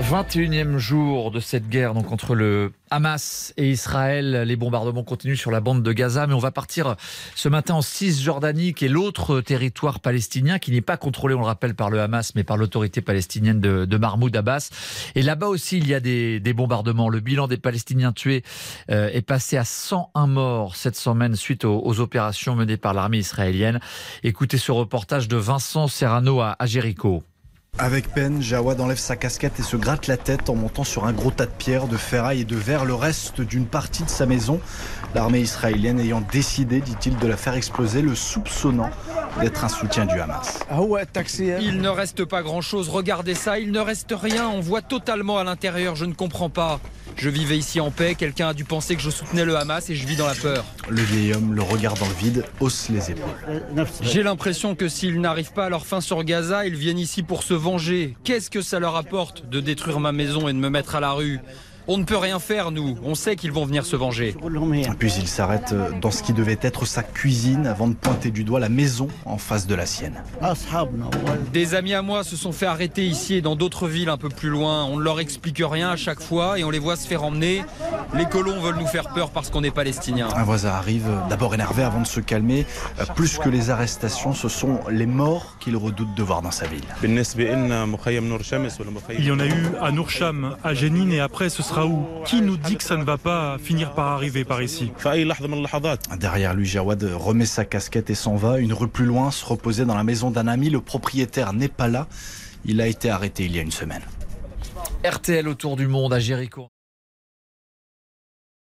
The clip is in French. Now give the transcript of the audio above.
21e jour de cette guerre donc entre le Hamas et Israël. Les bombardements continuent sur la bande de Gaza, mais on va partir ce matin en Cisjordanie, qui est l'autre territoire palestinien qui n'est pas contrôlé, on le rappelle, par le Hamas, mais par l'autorité palestinienne de, Mahmoud Abbas. Et là-bas aussi, il y a des, bombardements. Le bilan des Palestiniens tués euh, est passé à 101 morts cette semaine suite aux, aux opérations menées par l'armée israélienne. Écoutez ce reportage de Vincent Serrano à, à Jéricho. Avec peine, Jawad enlève sa casquette et se gratte la tête en montant sur un gros tas de pierres, de ferraille et de verre, le reste d'une partie de sa maison. L'armée israélienne ayant décidé, dit-il, de la faire exploser, le soupçonnant d'être un soutien du Hamas. Il ne reste pas grand-chose, regardez ça, il ne reste rien, on voit totalement à l'intérieur, je ne comprends pas. Je vivais ici en paix, quelqu'un a dû penser que je soutenais le Hamas et je vis dans la peur. Le vieil homme, le regard dans le vide, hausse les épaules. J'ai l'impression que s'ils n'arrivent pas à leur fin sur Gaza, ils viennent ici pour se venger. Qu'est-ce que ça leur apporte de détruire ma maison et de me mettre à la rue? On ne peut rien faire, nous. On sait qu'ils vont venir se venger. Puis il s'arrête dans ce qui devait être sa cuisine avant de pointer du doigt la maison en face de la sienne. Des amis à moi se sont fait arrêter ici et dans d'autres villes un peu plus loin. On ne leur explique rien à chaque fois et on les voit se faire emmener. Les colons veulent nous faire peur parce qu'on est palestiniens. Un voisin arrive, d'abord énervé avant de se calmer. Plus que les arrestations, ce sont les morts qu'il redoute de voir dans sa ville. Il y en a eu à Nourcham, à Jénine et après ce sera où Qui nous dit que ça ne va pas finir par arriver par ici Derrière lui, Jawad remet sa casquette et s'en va. Une rue plus loin, se reposer dans la maison d'un ami. Le propriétaire n'est pas là. Il a été arrêté il y a une semaine. RTL autour du monde à Jéricho.